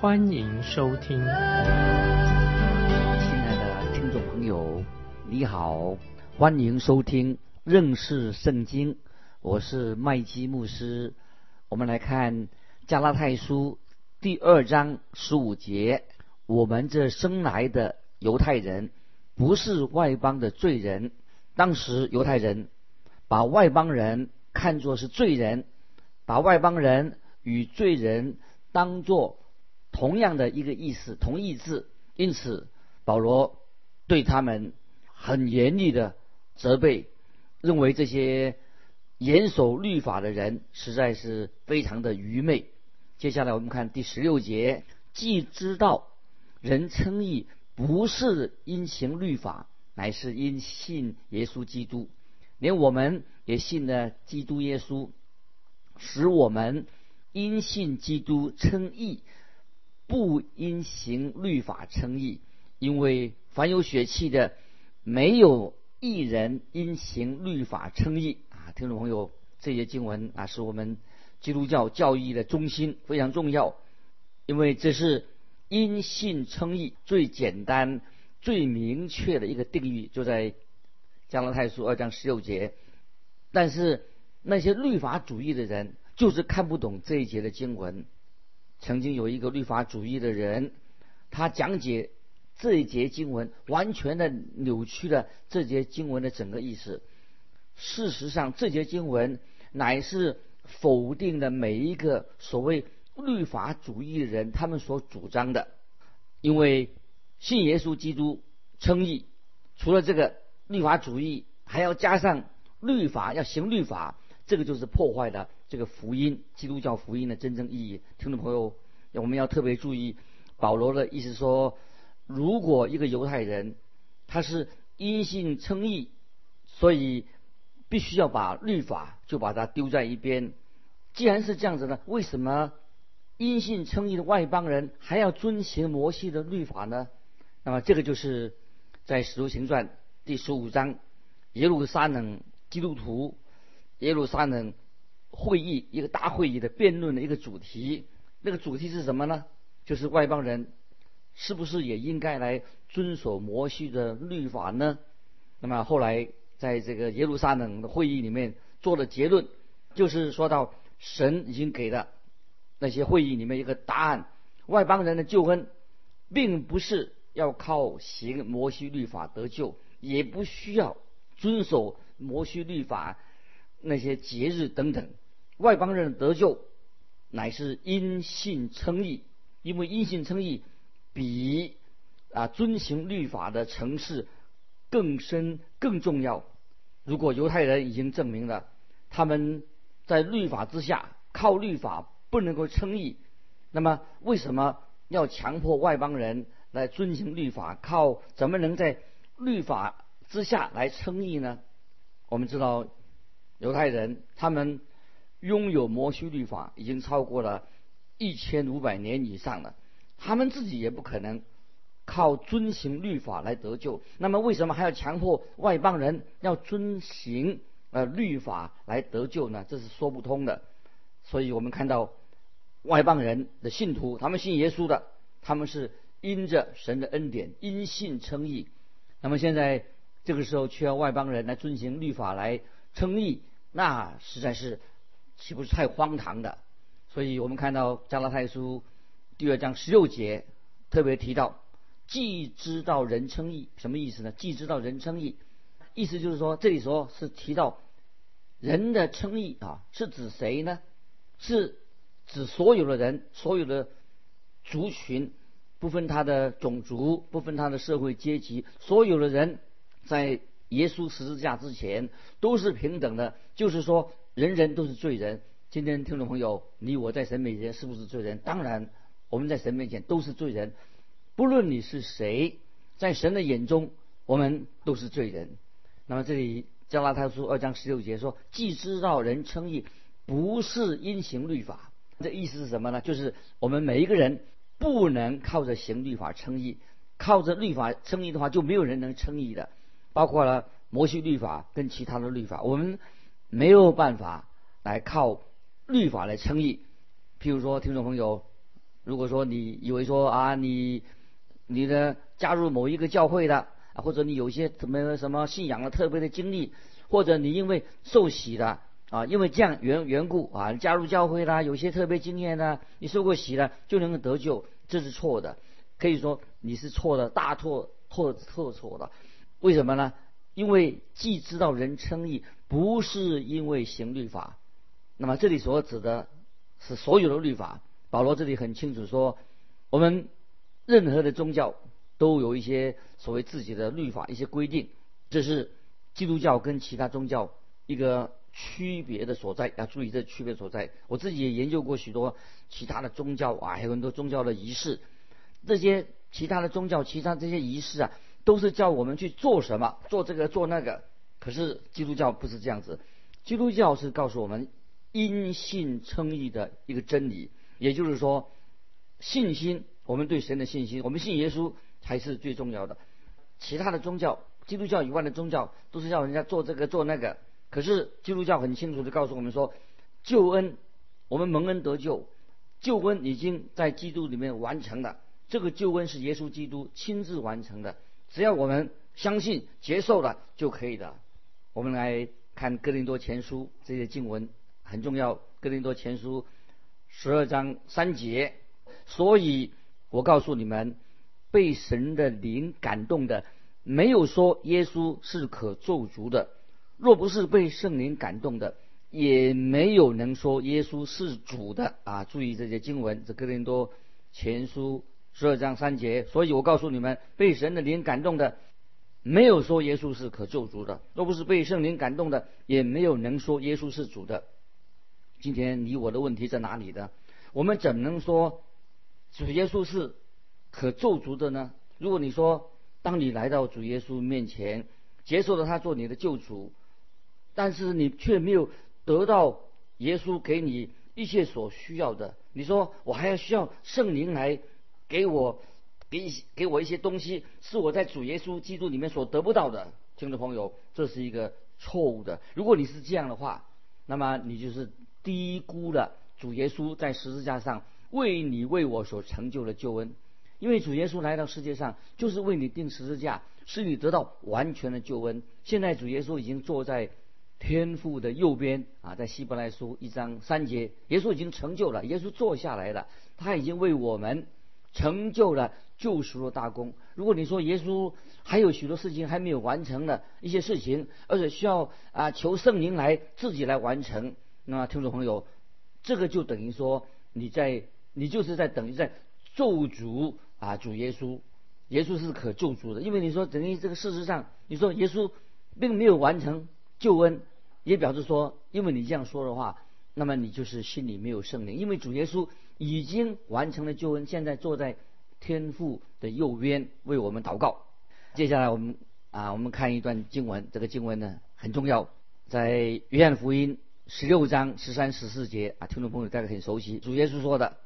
欢迎收听。亲爱的听众朋友，你好，欢迎收听认识圣经，我是麦基牧师。我们来看加拉太书第二章十五节：我们这生来的犹太人，不是外邦的罪人。当时犹太人把外邦人看作是罪人，把外邦人与罪人当作同样的一个意思，同义字。因此，保罗对他们很严厉的责备，认为这些严守律法的人实在是非常的愚昧。接下来我们看第十六节：既知道人称义不是因行律法。乃是因信耶稣基督，连我们也信了基督耶稣，使我们因信基督称义，不因行律法称义。因为凡有血气的，没有一人因行律法称义啊！听众朋友，这些经文啊，是我们基督教教义的中心，非常重要，因为这是因信称义最简单。最明确的一个定义就在加拉太书二章十六节，但是那些律法主义的人就是看不懂这一节的经文。曾经有一个律法主义的人，他讲解这一节经文，完全的扭曲了这节经文的整个意思。事实上，这节经文乃是否定了每一个所谓律法主义人他们所主张的，因为。信耶稣基督称义，除了这个律法主义，还要加上律法，要行律法，这个就是破坏了这个福音，基督教福音的真正意义。听众朋友，我们要特别注意，保罗的意思说，如果一个犹太人他是因信称义，所以必须要把律法就把它丢在一边。既然是这样子呢，为什么因信称义的外邦人还要遵循摩西的律法呢？那么这个就是在《使徒行传》第十五章耶路撒冷基督徒耶路撒冷会议一个大会议的辩论的一个主题。那个主题是什么呢？就是外邦人是不是也应该来遵守摩西的律法呢？那么后来在这个耶路撒冷的会议里面做的结论，就是说到神已经给了那些会议里面一个答案：外邦人的救恩并不是。要靠行摩西律法得救，也不需要遵守摩西律法那些节日等等。外邦人的得救乃是因信称义，因为因信称义比啊遵行律法的层次更深更重要。如果犹太人已经证明了他们在律法之下靠律法不能够称义，那么为什么要强迫外邦人？来遵行律法，靠怎么能在律法之下来称义呢？我们知道犹太人他们拥有摩西律法已经超过了一千五百年以上了，他们自己也不可能靠遵行律法来得救。那么为什么还要强迫外邦人要遵行呃律法来得救呢？这是说不通的。所以我们看到外邦人的信徒，他们信耶稣的，他们是。因着神的恩典，因信称义。那么现在这个时候，却要外邦人来遵行律法来称义，那实在是岂不是太荒唐的？所以我们看到加拉太书第二章十六节特别提到，既知道人称义，什么意思呢？既知道人称义，意思就是说，这里说是提到人的称义啊，是指谁呢？是指所有的人，所有的族群。不分他的种族，不分他的社会阶级，所有的人在耶稣十字架之前都是平等的。就是说，人人都是罪人。今天听众朋友，你我在神面前是不是罪人？当然，我们在神面前都是罪人。不论你是谁，在神的眼中，我们都是罪人。那么这里加拉太书二章十六节说：“既知道人称义不是因行律法。”这意思是什么呢？就是我们每一个人不能靠着行律法称义，靠着律法称义的话，就没有人能称义的。包括了摩西律法跟其他的律法，我们没有办法来靠律法来称义。譬如说，听众朋友，如果说你以为说啊，你你的加入某一个教会的啊，或者你有一些什么什么信仰的特别的经历，或者你因为受洗的啊，因为这样缘缘故啊，加入教会啦，有些特别经验呢，你受过洗了就能够得救，这是错的。可以说你是错的，大错错错错的。为什么呢？因为既知道人称义不是因为行律法，那么这里所指的是所有的律法。保罗这里很清楚说，我们任何的宗教都有一些所谓自己的律法、一些规定，这是基督教跟其他宗教一个区别的所在。要注意这区别所在。我自己也研究过许多其他的宗教啊，还有很多宗教的仪式，这些其他的宗教、其他这些仪式啊。都是叫我们去做什么，做这个做那个。可是基督教不是这样子，基督教是告诉我们因信称义的一个真理，也就是说，信心，我们对神的信心，我们信耶稣才是最重要的。其他的宗教，基督教以外的宗教，都是叫人家做这个做那个。可是基督教很清楚的告诉我们说，救恩，我们蒙恩得救，救恩已经在基督里面完成了。这个救恩是耶稣基督亲自完成的。只要我们相信、接受了就可以的。我们来看《哥林多前书》这些经文很重要，《哥林多前书》十二章三节。所以我告诉你们，被神的灵感动的，没有说耶稣是可咒诅的；若不是被圣灵感动的，也没有能说耶稣是主的。啊，注意这些经文，这《哥林多前书》。十二章三节，所以我告诉你们，被神的灵感动的，没有说耶稣是可救主的；若不是被圣灵感动的，也没有能说耶稣是主的。今天你我的问题在哪里呢？我们怎能说主耶稣是可救主的呢？如果你说，当你来到主耶稣面前，接受了他做你的救主，但是你却没有得到耶稣给你一切所需要的，你说我还要需要圣灵来？给我给给我一些东西，是我在主耶稣基督里面所得不到的，听众朋友，这是一个错误的。如果你是这样的话，那么你就是低估了主耶稣在十字架上为你为我所成就的救恩。因为主耶稣来到世界上就是为你定十字架，使你得到完全的救恩。现在主耶稣已经坐在天父的右边啊，在希伯来书一章三节，耶稣已经成就了，耶稣坐下来了，他已经为我们。成就了救赎的大功。如果你说耶稣还有许多事情还没有完成的一些事情，而且需要啊求圣灵来自己来完成，那听众朋友，这个就等于说你在你就是在等于在咒诅啊主耶稣。耶稣是可救赎的，因为你说等于这个事实上，你说耶稣并没有完成救恩，也表示说，因为你这样说的话，那么你就是心里没有圣灵，因为主耶稣。已经完成了救恩，现在坐在天父的右边为我们祷告。接下来我们啊，我们看一段经文，这个经文呢很重要，在约翰福音十六章十三十四节啊，听众朋友大概很熟悉。主耶稣说的：“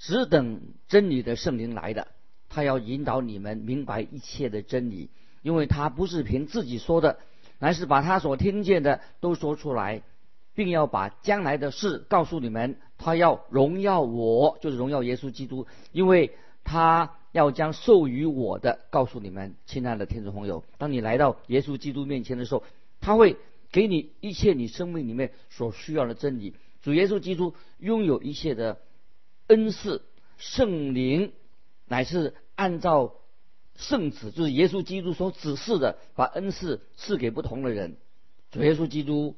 只等真理的圣灵来的，他要引导你们明白一切的真理，因为他不是凭自己说的，乃是把他所听见的都说出来。”并要把将来的事告诉你们，他要荣耀我，就是荣耀耶稣基督，因为他要将授予我的告诉你们，亲爱的听众朋友。当你来到耶稣基督面前的时候，他会给你一切你生命里面所需要的真理。主耶稣基督拥有一切的恩赐，圣灵乃是按照圣旨，就是耶稣基督所指示的，把恩赐赐给不同的人。主耶稣基督。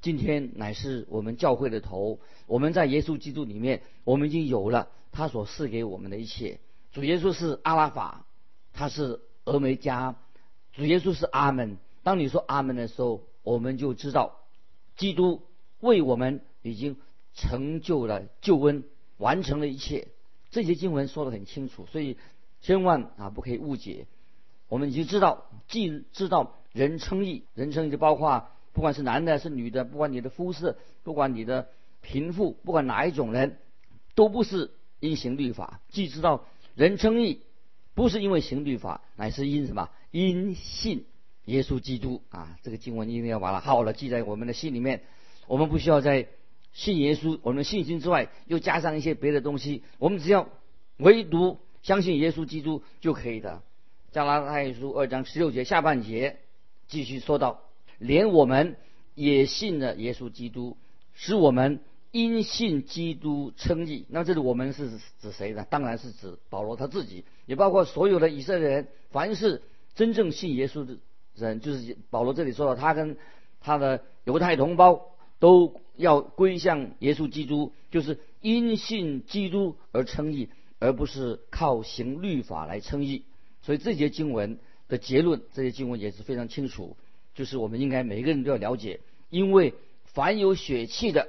今天乃是我们教会的头，我们在耶稣基督里面，我们已经有了他所赐给我们的一切。主耶稣是阿拉法，他是俄梅加，主耶稣是阿门。当你说阿门的时候，我们就知道基督为我们已经成就了救恩，完成了一切。这些经文说得很清楚，所以千万啊不可以误解。我们已经知道，既知道人称义，人称义就包括不管是男的是女的，不管你的肤色，不管你的贫富，不管哪一种人，都不是因行律法。既知道人称义不是因为行律法，乃是因什么？因信耶稣基督啊！这个经文一定要把它好好的记在我们的心里面。我们不需要在信耶稣，我们信心之外又加上一些别的东西。我们只要唯独相信耶稣基督就可以的。加拉太书二章十六节下半节继续说到，连我们也信了耶稣基督，使我们因信基督称义。那这里我们是指谁呢？当然是指保罗他自己，也包括所有的以色列人。凡是真正信耶稣的人，就是保罗这里说到，他跟他的犹太同胞都要归向耶稣基督，就是因信基督而称义，而不是靠行律法来称义。所以这节经文的结论，这些经文也是非常清楚，就是我们应该每一个人都要了解，因为凡有血气的，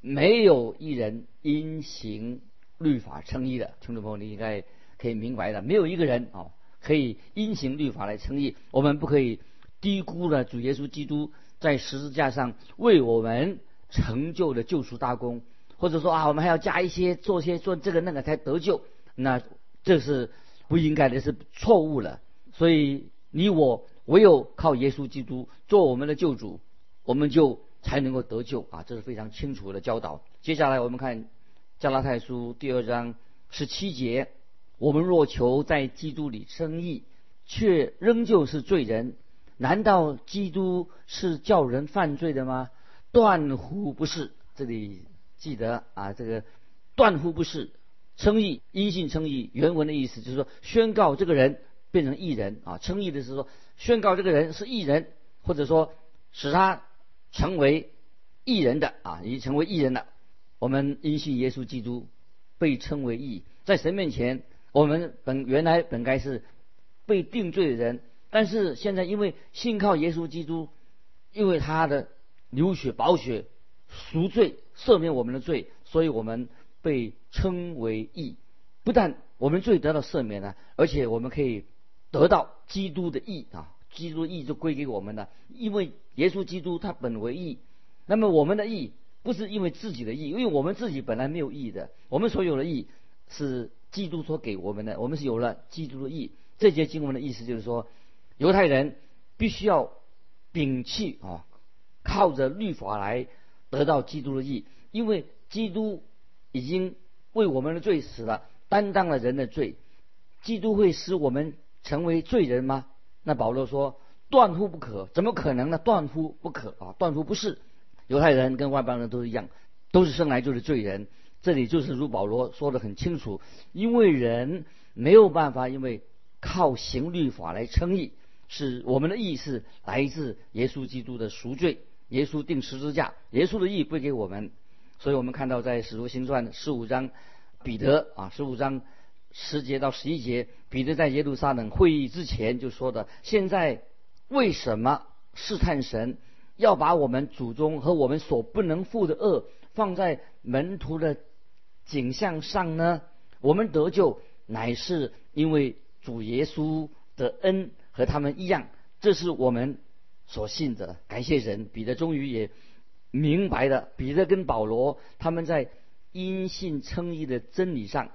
没有一人因行律法称义的。听众朋友，你应该可以明白的，没有一个人啊可以因行律法来称义。我们不可以低估了主耶稣基督在十字架上为我们成就的救赎大功，或者说啊，我们还要加一些做些做这个那个才得救，那这是。不应该的是错误了，所以你我唯有靠耶稣基督做我们的救主，我们就才能够得救啊！这是非常清楚的教导。接下来我们看加拉太书第二章十七节：我们若求在基督里称义，却仍旧是罪人，难道基督是叫人犯罪的吗？断乎不是。这里记得啊，这个断乎不是。称义，因信称义。原文的意思就是说，宣告这个人变成义人啊。称义的是说，宣告这个人是义人，或者说使他成为义人的啊，已经成为义人了。我们因信耶稣基督被称为义，在神面前，我们本原来本该是被定罪的人，但是现在因为信靠耶稣基督，因为他的流血宝血赎罪赦免我们的罪，所以我们。被称为义，不但我们罪得到赦免了，而且我们可以得到基督的义啊！基督的义就归给我们了，因为耶稣基督他本为义。那么我们的义不是因为自己的义，因为我们自己本来没有义的，我们所有的义是基督所给我们的，我们是有了基督的义。这节经文的意思就是说，犹太人必须要摒弃啊，靠着律法来得到基督的义，因为基督。已经为我们的罪死了，担当了人的罪。基督会使我们成为罪人吗？那保罗说断乎不可，怎么可能呢？断乎不可啊！断乎不是。犹太人跟外邦人都是一样，都是生来就是罪人。这里就是如保罗说的很清楚，因为人没有办法，因为靠行律法来称义，是我们的义是来自耶稣基督的赎罪。耶稣定十字架，耶稣的义归给我们。所以我们看到，在《使徒行传》十五章，彼得啊，十五章十节到十一节，彼得在耶路撒冷会议之前就说的：现在为什么试探神，要把我们祖宗和我们所不能负的恶放在门徒的景象上呢？我们得救乃是因为主耶稣的恩和他们一样，这是我们所信的。感谢神，彼得终于也。明白了，彼得跟保罗他们在因信称义的真理上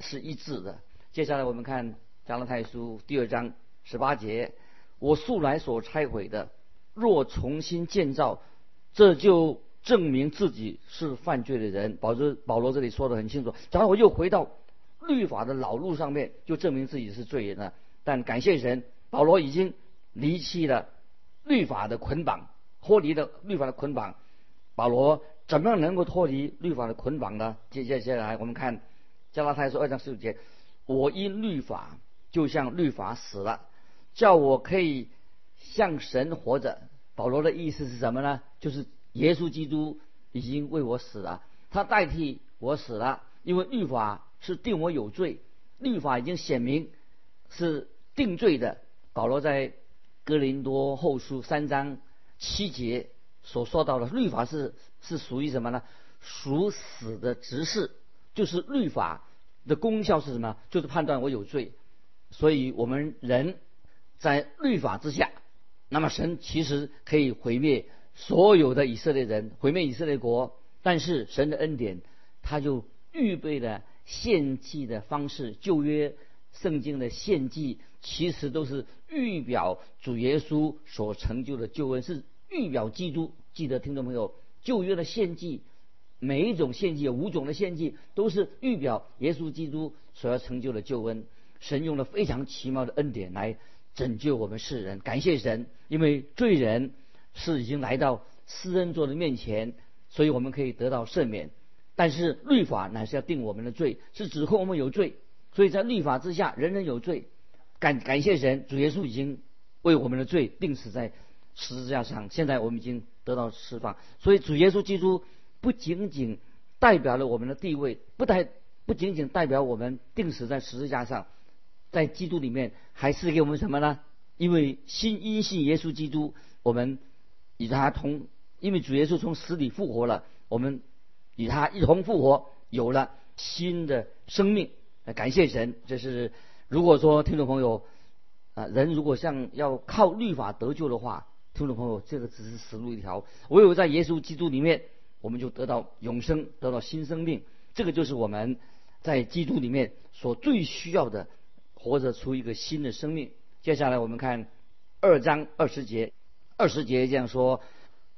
是一致的。接下来我们看加拉太书第二章十八节：我素来所拆毁的，若重新建造，这就证明自己是犯罪的人。保罗保罗这里说的很清楚。然后我又回到律法的老路上面，就证明自己是罪人了。但感谢神，保罗已经离弃了律法的捆绑，脱离了律法的捆绑。保罗怎么样能够脱离律法的捆绑呢？接接下来我们看加拉太书二章十五节：我因律法就像律法死了，叫我可以向神活着。保罗的意思是什么呢？就是耶稣基督已经为我死了，他代替我死了，因为律法是定我有罪，律法已经显明是定罪的。保罗在哥林多后书三章七节。所说到的律法是是属于什么呢？属死的执事，就是律法的功效是什么？就是判断我有罪。所以我们人在律法之下，那么神其实可以毁灭所有的以色列人，毁灭以色列国。但是神的恩典，他就预备了献祭的方式。旧约圣经的献祭，其实都是预表主耶稣所成就的救恩，是预表基督。记得听众朋友，旧约的献祭，每一种献祭有五种的献祭，都是预表耶稣基督所要成就的救恩。神用了非常奇妙的恩典来拯救我们世人，感谢神，因为罪人是已经来到施恩座的面前。所以我们可以得到赦免，但是律法乃是要定我们的罪，是指控我们有罪。所以在律法之下，人人有罪。感感谢神，主耶稣已经为我们的罪定死在十字架上，现在我们已经得到释放。所以主耶稣基督不仅仅代表了我们的地位，不代不仅仅代表我们定死在十字架上，在基督里面还是给我们什么呢？因为信因信耶稣基督，我们与他同。因为主耶稣从死里复活了，我们与他一同复活，有了新的生命。感谢神！这是如果说听众朋友啊，人如果像要靠律法得救的话，听众朋友，这个只是死路一条。唯有在耶稣基督里面，我们就得到永生，得到新生命。这个就是我们在基督里面所最需要的，活着出一个新的生命。接下来我们看二章二十节，二十节这样说。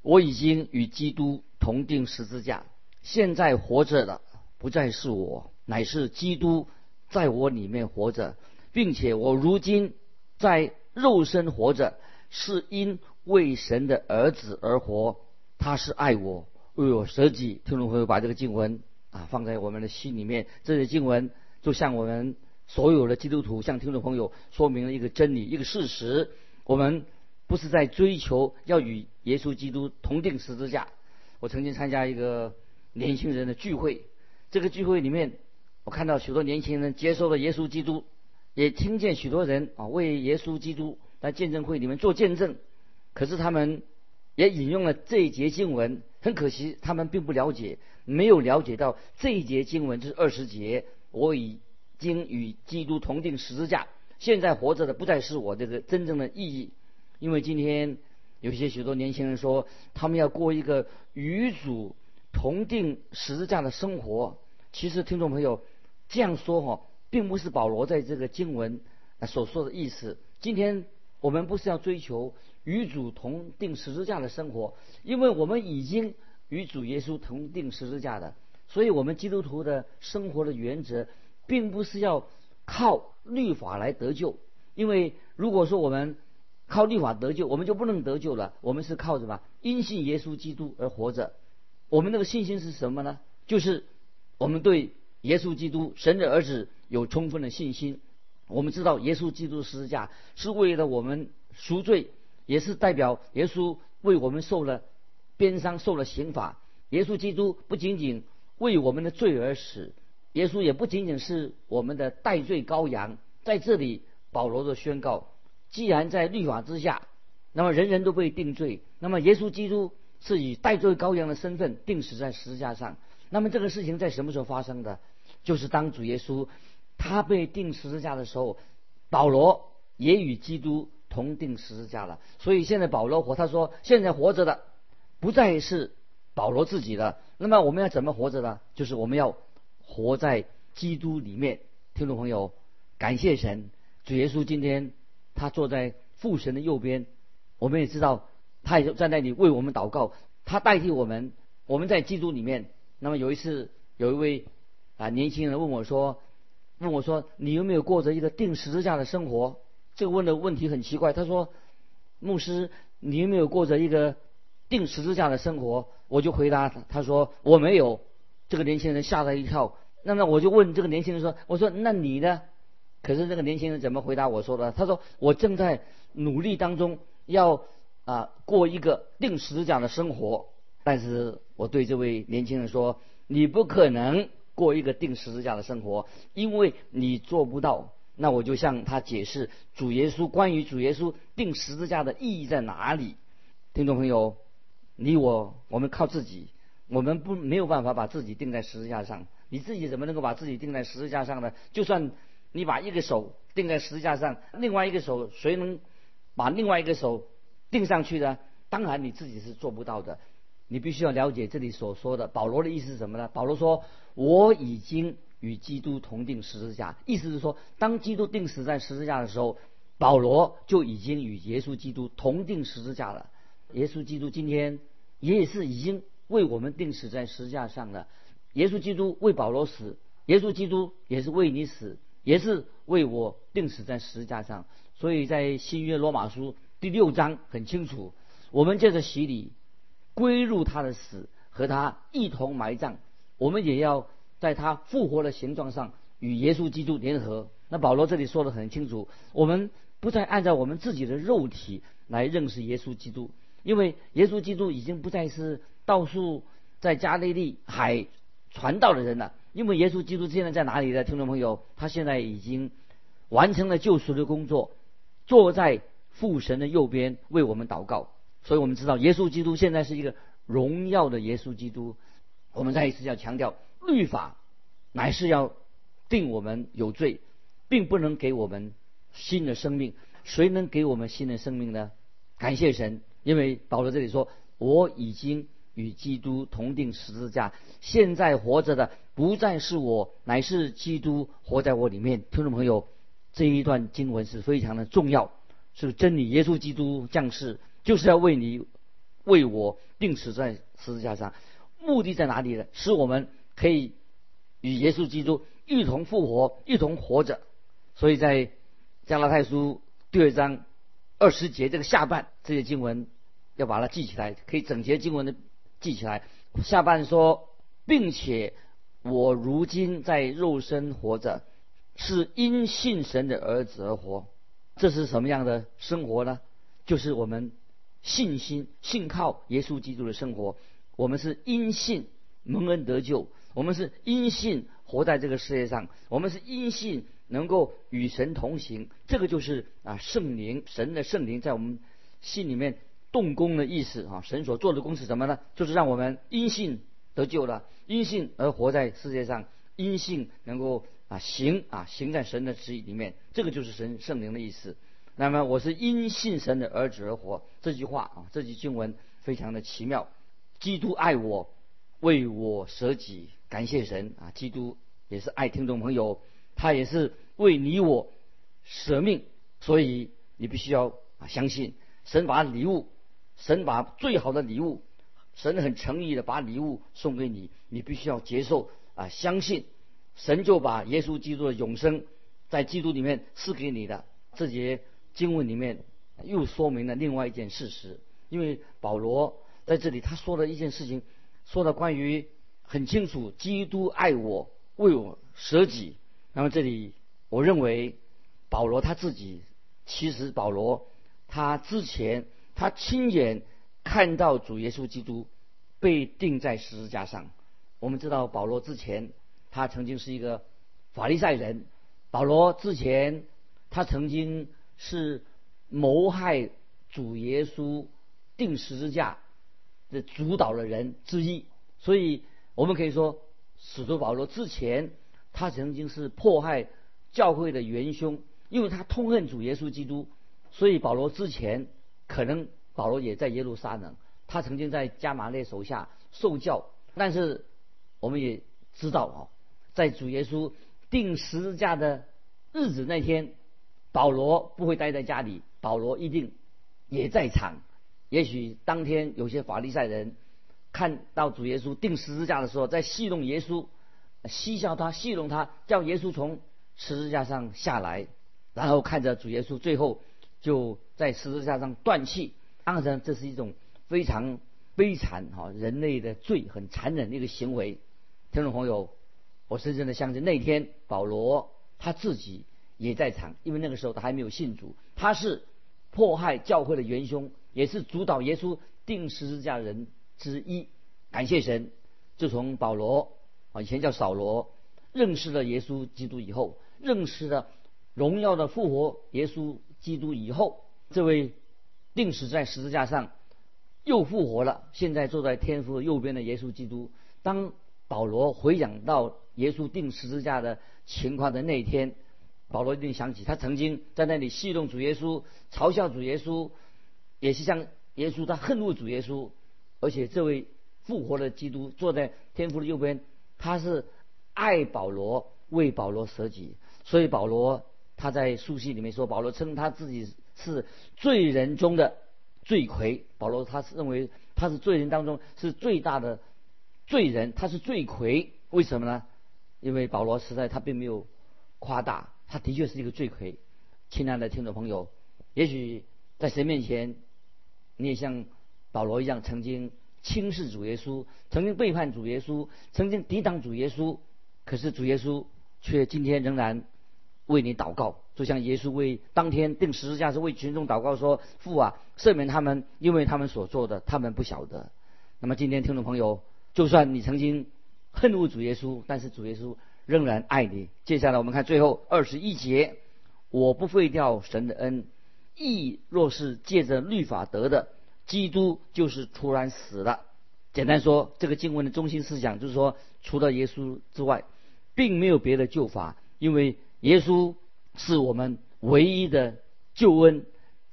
我已经与基督同定十字架，现在活着的不再是我，乃是基督在我里面活着，并且我如今在肉身活着，是因为神的儿子而活。他是爱我，为我舍己。听众朋友，把这个经文啊放在我们的心里面，这些经文就像我们所有的基督徒向听众朋友说明了一个真理，一个事实。我们。不是在追求要与耶稣基督同定十字架。我曾经参加一个年轻人的聚会，这个聚会里面，我看到许多年轻人接受了耶稣基督，也听见许多人啊为耶稣基督在见证会里面做见证。可是他们也引用了这一节经文，很可惜他们并不了解，没有了解到这一节经文就是二十节。我已经与基督同定十字架，现在活着的不再是我这个真正的意义。因为今天有些许多年轻人说，他们要过一个与主同定十字架的生活。其实听众朋友这样说哈，并不是保罗在这个经文所说的意思。今天我们不是要追求与主同定十字架的生活，因为我们已经与主耶稣同定十字架的，所以我们基督徒的生活的原则，并不是要靠律法来得救。因为如果说我们靠律法得救，我们就不能得救了。我们是靠什么？因信耶稣基督而活着。我们那个信心是什么呢？就是我们对耶稣基督神的儿子有充分的信心。我们知道耶稣基督十字架是为了我们赎罪，也是代表耶稣为我们受了鞭伤、受了刑罚。耶稣基督不仅仅为我们的罪而死，耶稣也不仅仅是我们的代罪羔羊。在这里，保罗的宣告。既然在律法之下，那么人人都被定罪。那么耶稣基督是以代罪羔羊的身份定死在十字架上。那么这个事情在什么时候发生的？就是当主耶稣他被定十字架的时候，保罗也与基督同定十字架了。所以现在保罗活，他说现在活着的不再是保罗自己的。那么我们要怎么活着呢？就是我们要活在基督里面。听众朋友，感谢神，主耶稣今天。他坐在父神的右边，我们也知道，他也在那里为我们祷告。他代替我们，我们在基督里面。那么有一次，有一位啊年轻人问我说：“问我说，你有没有过着一个定十字架的生活？”这个问的问题很奇怪。他说：“牧师，你有没有过着一个定十字架的生活？”我就回答他他说：“我没有。”这个年轻人吓了一跳。那么我就问这个年轻人说：“我说，那你呢？”可是那个年轻人怎么回答我说的？他说：“我正在努力当中，要啊过一个定时这样的生活。”但是我对这位年轻人说：“你不可能过一个定十字架的生活，因为你做不到。”那我就向他解释主耶稣关于主耶稣定十字架的意义在哪里。听众朋友，你我我们靠自己，我们不没有办法把自己钉在十字架上。你自己怎么能够把自己钉在十字架上呢？就算。你把一个手钉在十字架上，另外一个手谁能把另外一个手钉上去呢？当然你自己是做不到的。你必须要了解这里所说的保罗的意思是什么呢？保罗说：“我已经与基督同定十字架。”意思是说，当基督钉死在十字架的时候，保罗就已经与耶稣基督同定十字架了。耶稣基督今天也是已经为我们钉死在十字架上了。耶稣基督为保罗死，耶稣基督也是为你死，也是为我钉死在十字架上。所以在新约罗马书第六章很清楚，我们借着洗礼。归入他的死，和他一同埋葬，我们也要在他复活的形状上与耶稣基督联合。那保罗这里说的很清楚，我们不再按照我们自己的肉体来认识耶稣基督，因为耶稣基督已经不再是到处在加利利海传道的人了。因为耶稣基督现在在哪里呢？听众朋友，他现在已经完成了救赎的工作，坐在父神的右边为我们祷告。所以我们知道，耶稣基督现在是一个荣耀的耶稣基督。我们再一次要强调，律法乃是要定我们有罪，并不能给我们新的生命。谁能给我们新的生命呢？感谢神，因为保罗这里说：“我已经与基督同定十字架，现在活着的不再是我，乃是基督活在我里面。”听众朋友，这一段经文是非常的重要，是真理。耶稣基督降世。就是要为你、为我定死在十字架上，目的在哪里呢？使我们可以与耶稣基督一同复活，一同活着。所以在加拉太书第二章二十节这个下半这些经文，要把它记起来，可以整节经文的记起来。下半说，并且我如今在肉身活着，是因信神的儿子而活。这是什么样的生活呢？就是我们。信心、信靠耶稣基督的生活，我们是因信蒙恩得救，我们是因信活在这个世界上，我们是因信能够与神同行。这个就是啊，圣灵、神的圣灵在我们心里面动工的意思啊。神所做的工是什么呢？就是让我们因信得救了，因信而活在世界上，因信能够啊行啊行在神的旨意里面。这个就是神圣灵的意思。那么我是因信神的儿子而活，这句话啊，这句经文非常的奇妙。基督爱我，为我舍己，感谢神啊！基督也是爱听众朋友，他也是为你我舍命，所以你必须要啊相信神把礼物，神把最好的礼物，神很诚意的把礼物送给你，你必须要接受啊相信，神就把耶稣基督的永生在基督里面赐给你的这节。经文里面又说明了另外一件事实，因为保罗在这里他说了一件事情，说的关于很清楚，基督爱我，为我舍己。那么这里我认为保罗他自己，其实保罗他之前他亲眼看到主耶稣基督被钉在十字架上。我们知道保罗之前他曾经是一个法利赛人，保罗之前他曾经。是谋害主耶稣定十字架的主导的人之一，所以我们可以说，使徒保罗之前他曾经是迫害教会的元凶，因为他痛恨主耶稣基督，所以保罗之前可能保罗也在耶路撒冷，他曾经在加马列手下受教，但是我们也知道啊，在主耶稣定十字架的日子那天。保罗不会待在家里，保罗一定也在场。也许当天有些法利赛人看到主耶稣钉十字架的时候，在戏弄耶稣，嬉笑他，戏弄他，叫耶稣从十字架上下来，然后看着主耶稣最后就在十字架上断气。当然，这是一种非常悲惨哈，人类的罪很残忍的一个行为。听众朋友，我深深的相信那天保罗他自己。也在场，因为那个时候他还没有信主，他是迫害教会的元凶，也是主导耶稣定十字架人之一。感谢神，自从保罗啊以前叫扫罗，认识了耶稣基督以后，认识了荣耀的复活耶稣基督以后，这位定死在十字架上又复活了，现在坐在天父右边的耶稣基督。当保罗回想到耶稣定十字架的情况的那一天。保罗一定想起，他曾经在那里戏弄主耶稣，嘲笑主耶稣，也是像耶稣，他恨恶主耶稣，而且这位复活的基督坐在天父的右边，他是爱保罗，为保罗舍己。所以保罗他在书信里面说，保罗称他自己是罪人中的罪魁。保罗他是认为他是罪人当中是最大的罪人，他是罪魁。为什么呢？因为保罗实在他并没有夸大，他的确是一个罪魁。亲爱的听众朋友，也许在神面前，你也像保罗一样，曾经轻视主耶稣，曾经背叛主耶稣，曾经抵挡主耶稣。可是主耶稣却今天仍然为你祷告，就像耶稣为当天定十字架是为群众祷告说：“父啊，赦免他们，因为他们所做的，他们不晓得。”那么今天听众朋友，就算你曾经。恨恶主耶稣，但是主耶稣仍然爱你。接下来我们看最后二十一节：我不废掉神的恩，义若是借着律法得的，基督就是突然死了。简单说，这个经文的中心思想就是说，除了耶稣之外，并没有别的救法，因为耶稣是我们唯一的救恩，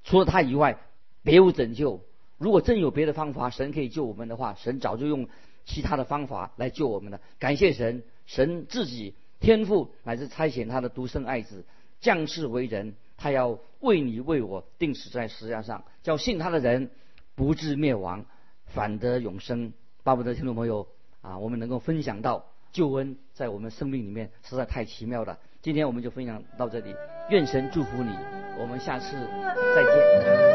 除了他以外，别无拯救。如果真有别的方法，神可以救我们的话，神早就用。其他的方法来救我们了，感谢神，神自己天赋乃至差遣他的独生爱子降世为人，他要为你为我定死在十字架上，叫信他的人不至灭亡，反得永生。巴不得听众朋友啊，我们能够分享到救恩在我们生命里面实在太奇妙了。今天我们就分享到这里，愿神祝福你，我们下次再见。